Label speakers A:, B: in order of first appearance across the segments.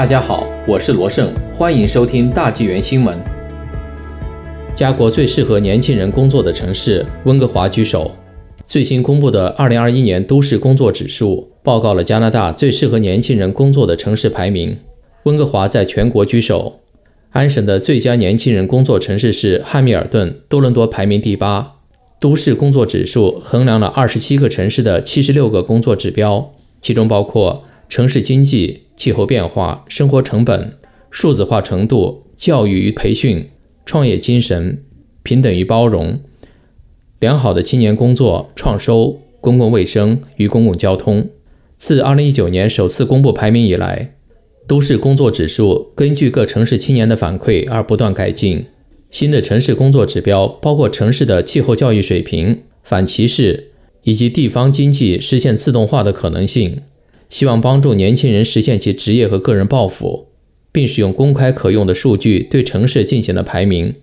A: 大家好，我是罗胜，欢迎收听大纪元新闻。加国最适合年轻人工作的城市温哥华居首。最新公布的2021年都市工作指数报告了加拿大最适合年轻人工作的城市排名，温哥华在全国居首。安省的最佳年轻人工作城市是汉密尔顿，多伦多排名第八。都市工作指数衡量了27个城市的76个工作指标，其中包括城市经济。气候变化、生活成本、数字化程度、教育与培训、创业精神、平等与包容、良好的青年工作、创收、公共卫生与公共交通。自2019年首次公布排名以来，都市工作指数根据各城市青年的反馈而不断改进。新的城市工作指标包括城市的气候教育水平、反歧视以及地方经济实现自动化的可能性。希望帮助年轻人实现其职业和个人抱负，并使用公开可用的数据对城市进行了排名。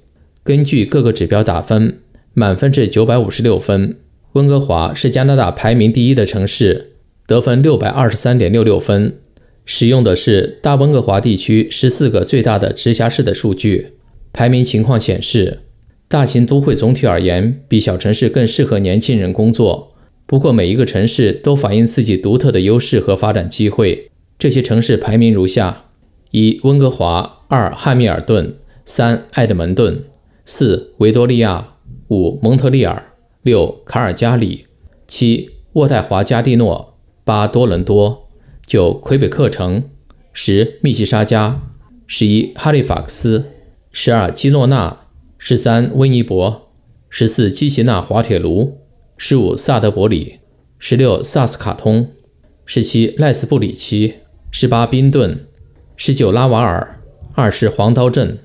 A: 根据各个指标打分，满分至九百五十六分。温哥华是加拿大排名第一的城市，得分六百二十三点六六分。使用的是大温哥华地区十四个最大的直辖市的数据。排名情况显示，大型都会总体而言比小城市更适合年轻人工作。不过，每一个城市都反映自己独特的优势和发展机会。这些城市排名如下：一、温哥华；二、汉密尔顿；三、埃德蒙顿；四、维多利亚；五、蒙特利尔；六、卡尔加里；七、渥太华加蒂诺；八、多伦多；九、魁北克城；十、密西沙加；十一、哈利法克斯；十二、基诺纳；十三、温尼伯；十四、基奇纳滑铁卢。十五萨德伯里，十六萨斯卡通，十七赖斯布里奇，十八宾顿，十九拉瓦尔，二十黄刀镇，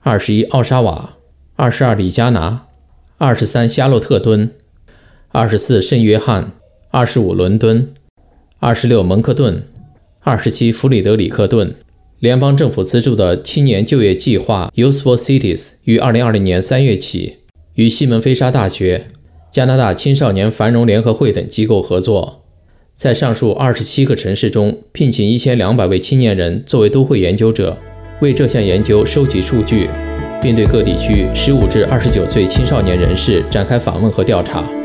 A: 二十一奥沙瓦，二十二里加拿，二十三夏洛特敦，二十四圣约翰，二十五伦敦，二十六蒙克顿，二十七弗里德里克顿。联邦政府资助的青年就业计划 Useful Cities 于二零二零年三月起与西门菲沙大学。加拿大青少年繁荣联合会等机构合作，在上述二十七个城市中聘请一千两百位青年人作为都会研究者，为这项研究收集数据，并对各地区十五至二十九岁青少年人士展开访问和调查。